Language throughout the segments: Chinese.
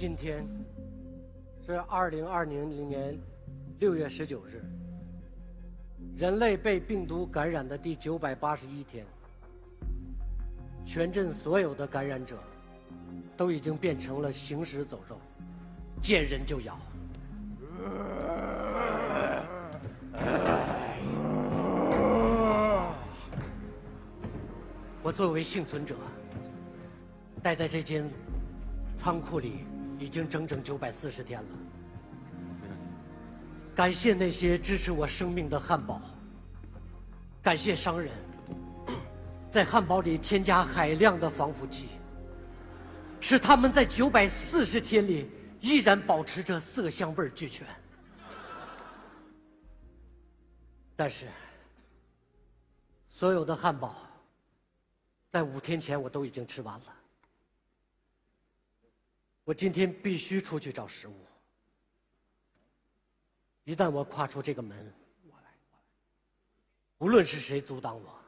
今天是二零二零年六月十九日，人类被病毒感染的第九百八十一天。全镇所有的感染者都已经变成了行尸走肉，见人就咬。我作为幸存者，待在这间仓库里已经整整九百四十天了。感谢那些支持我生命的汉堡，感谢商人，在汉堡里添加海量的防腐剂，使他们在九百四十天里依然保持着色香味俱全。但是，所有的汉堡，在五天前我都已经吃完了。我今天必须出去找食物。一旦我跨出这个门，无论是谁阻挡我，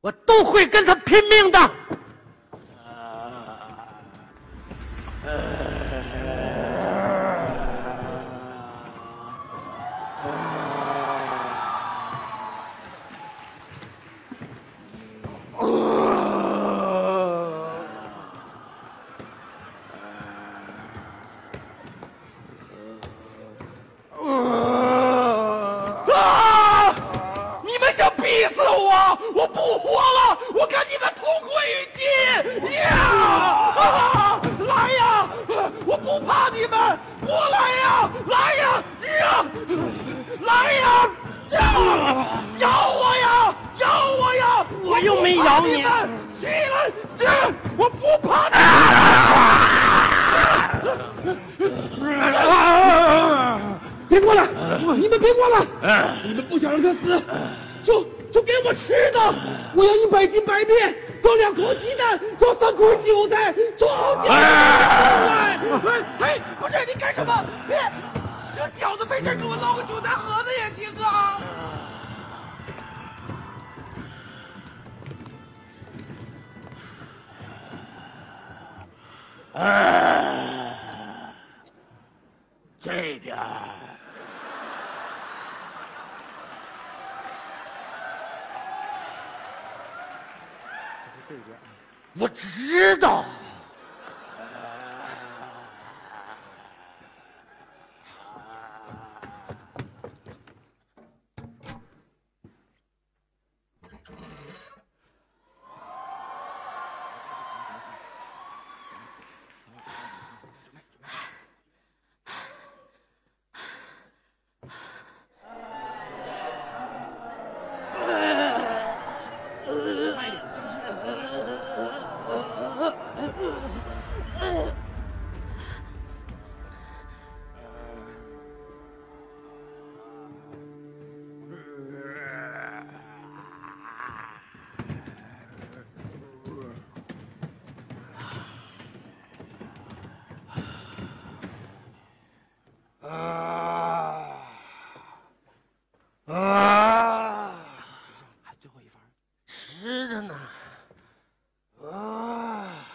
我都会跟他拼命的。你们想逼死我？我不活了！我跟你们同归于尽！呀！啊！来呀！我不怕你们！过来呀！来呀！呀！来呀！呀！咬我呀！咬我呀！我又没咬你我不怕们起来！呀！我不怕你们！别过来！你们别过来！你们不想让他死，就就给我吃的！我要一百斤白面，装两口鸡蛋，装三捆韭菜，做好饺子！哎哎，不是你干什么？别，这饺子没事给我捞个韭菜盒子也行啊！哎这边。我知道。啊啊！还最后一番。吃的呢，啊，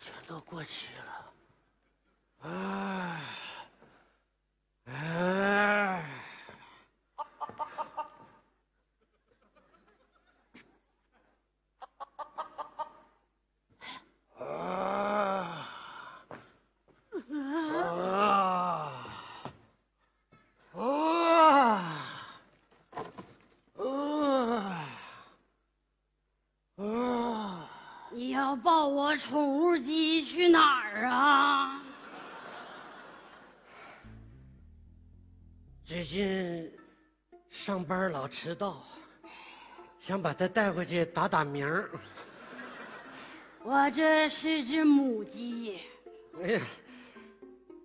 全都过期了，啊，哎，啊，啊，啊。啊啊！你要抱我宠物鸡去哪儿啊？最近上班老迟到，想把它带回去打打鸣儿。我这是只母鸡，哎呀，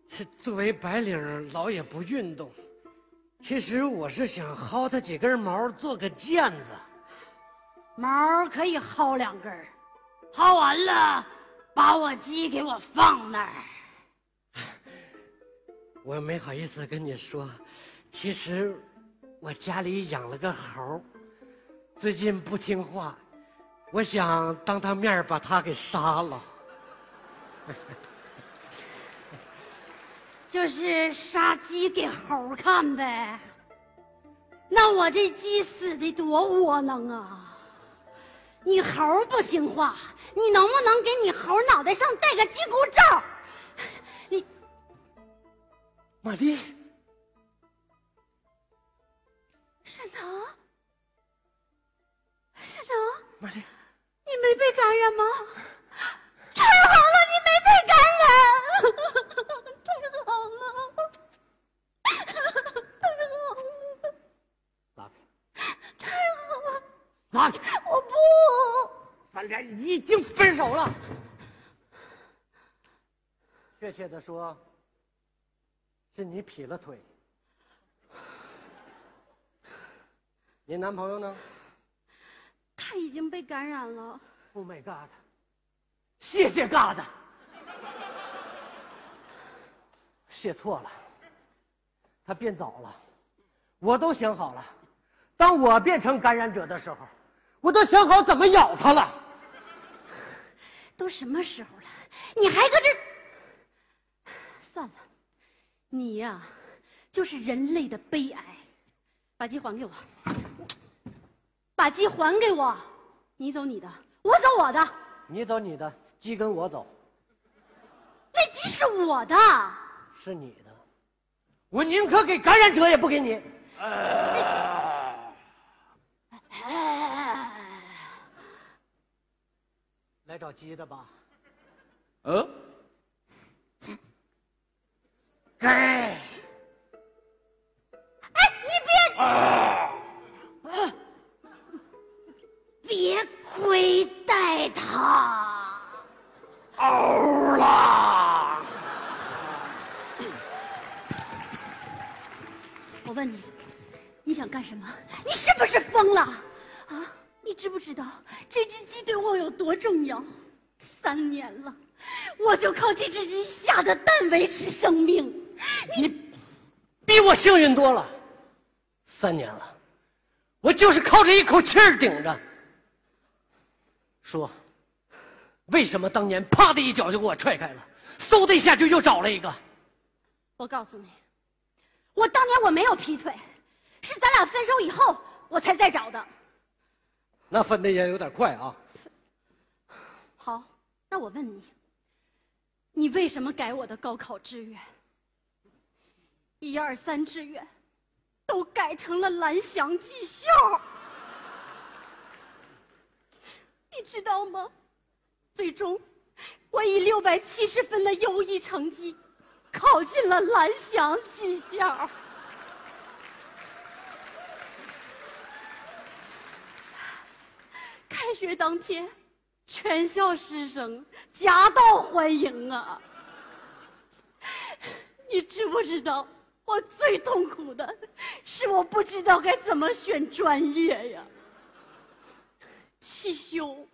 这作为白领，老也不运动。其实我是想薅它几根毛，做个毽子。毛可以薅两根儿，薅完了把我鸡给我放那儿。我没好意思跟你说，其实我家里养了个猴，最近不听话，我想当他面儿把他给杀了。就是杀鸡给猴看呗。那我这鸡死的多窝囊啊！你猴不听话，你能不能给你猴脑袋上戴个紧箍咒？你马丽，沈腾，沈腾，马丽，你没被感染吗？太好了，你没被感染，太好了，太好了，撒开，太好了！撒开！我不，咱俩已经分手了。确切的说，是你劈了腿。你男朋友呢他已经被感染了。？Oh my god！谢谢 God。谢错了，他变早了，我都想好了。当我变成感染者的时候，我都想好怎么咬他了。都什么时候了，你还搁这？算了，你呀、就是人类的悲哀。把鸡还给我，把鸡还给我。你走你的，我走我的。你走你的，鸡跟我走，那鸡是我的，是你的。我宁可给感染者，也不给你。来找鸡的吧。嗯，给。哎，维持生命。你比我幸运多了。三年了，我就是靠着一口气儿顶着。说，为什么当年啪的一脚就给我踹开了，嗖的一下就又找了一个？我告诉你，我当年我没有劈腿，是咱俩分手以后我才再找的。那分的也有点快啊！好，那我问你，你为什么改我的高考志愿？一二三志愿都改成了蓝翔技校，你知道吗？最终，我以六百七十分的优异成绩考进了蓝翔技校。开学当天，全校师生夹道欢迎啊！你知不知道，我最痛苦的是我不知道该怎么选专业呀。汽修、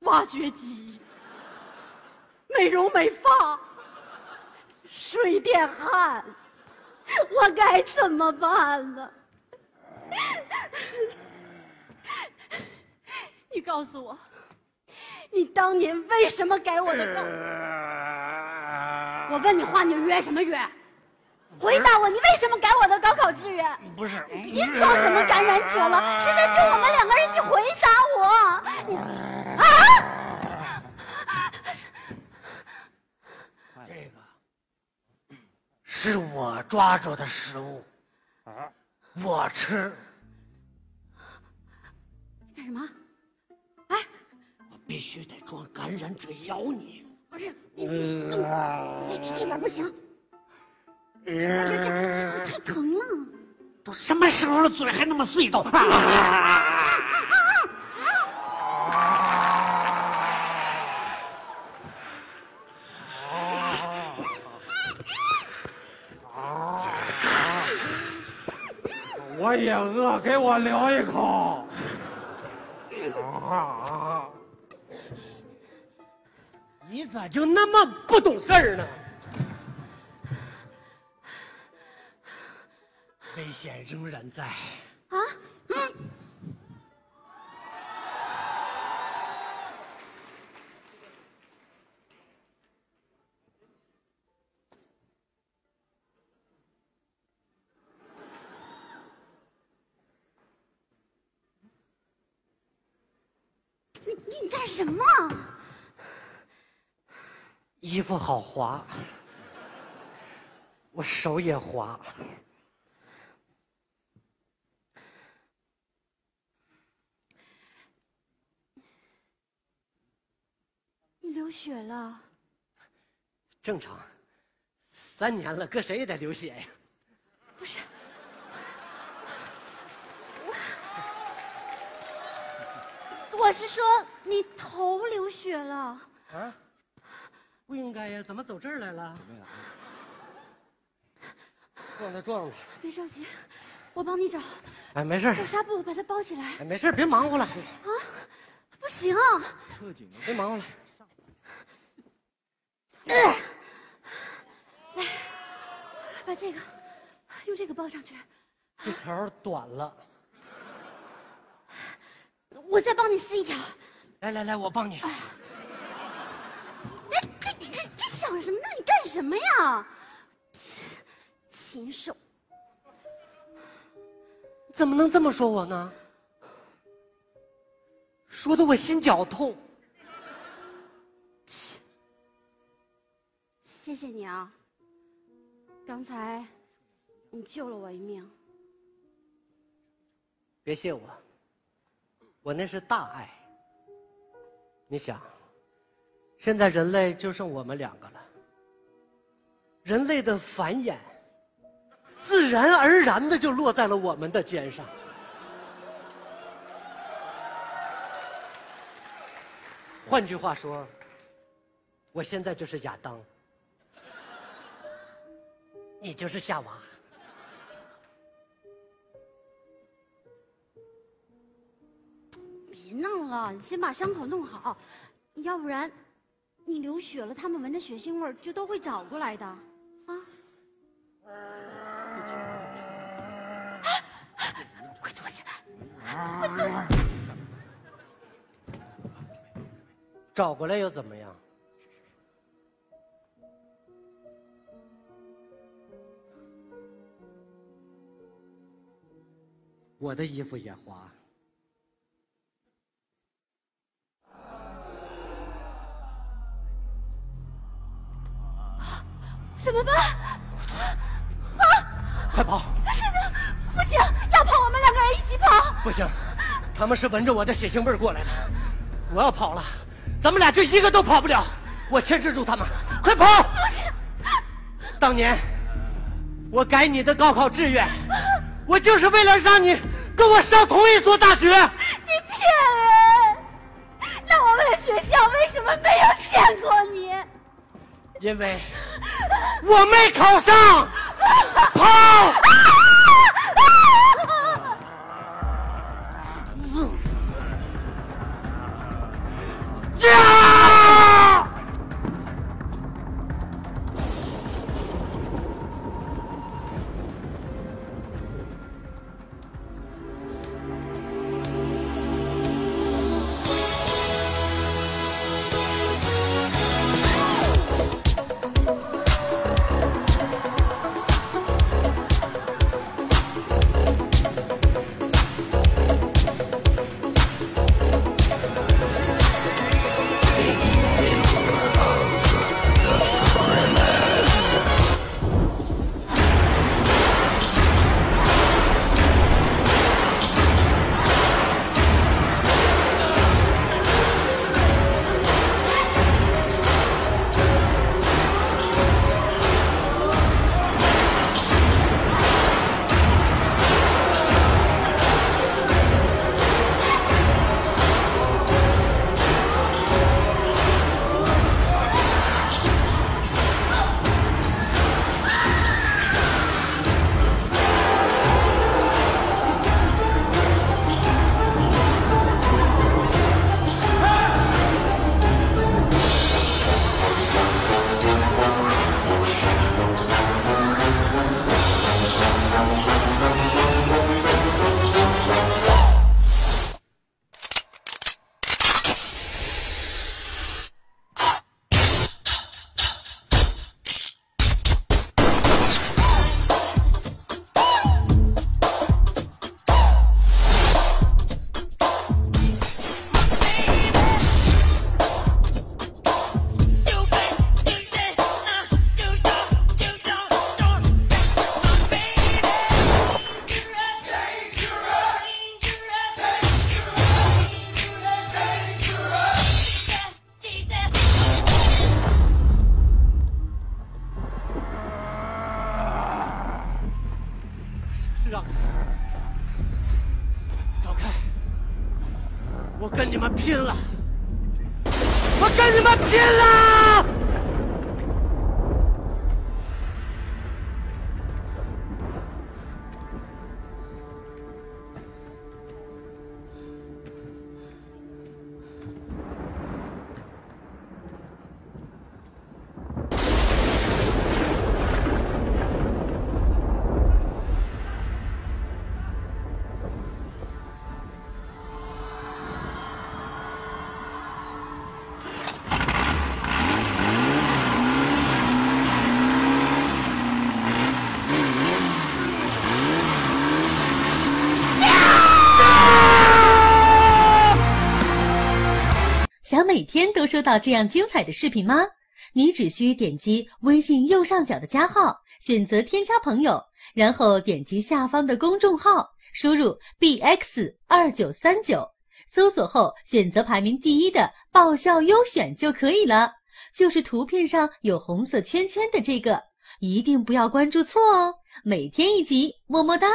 挖掘机、美容美发、水电焊，我该怎么办呢？你告诉我，你当年为什么改我的高？我问你话，你约什么约？回答我，你为什么改我的高考志愿？不是，别装什么感染者了，现在就我们两个人，你回答我，你啊！这个是我抓着的食物，我吃，干什么？必须得装感染者咬你。不是，你你动这这这边不行，这这这太疼了。都什么时候了，嘴还那么碎都？我也饿，给我留一口。咋就那么不懂事儿呢？危险仍然在。啊？你你干什么？衣服好滑，我手也滑。你流血了。正常，三年了，搁谁也得流血呀。不是，我我是说你头流血了。啊，不应该呀，怎么走这儿来了？撞他撞了。别着急，我帮你找哎，没事儿找纱布把它包起来。哎，没事儿别忙活了，啊不行，别忙活了。来把这个用这个包上去，这条短了，我再帮你撕一条。来来来，我帮你。哎，你你你你想什么呢？你干什么呀？禽兽！怎么能这么说我呢？说的我心绞痛。谢谢你啊，刚才你救了我一命。别谢我，我那是大爱。你想，现在人类就剩我们两个了，人类的繁衍，自然而然的就落在了我们的肩上。换句话说，我现在就是亚当，你就是夏娃。别弄了，你先把伤口弄好，要不然你流血了，他们闻着血腥味儿就都会找过来的。啊！快躲起来！找过来又怎么样？我的衣服也滑。么办？啊快跑！不行，要跑我们两个人一起跑。不行，他们是闻着我的血腥味儿过来的。我要跑了，咱们俩就一个都跑不了。我牵制住他们，快跑！不行，当年我改你的高考志愿，我就是为了让你跟我上同一所大学。你骗人！那我们学校为什么没有见过你？因为我没考上，跑！每天都收到这样精彩的视频吗？你只需点击微信右上角的加号，选择添加朋友，然后点击下方的公众号，输入 bx 二九三九，搜索后选择排名第一的爆笑优选就可以了。就是图片上有红色圈圈的这个，一定不要关注错哦。每天一集，么么哒。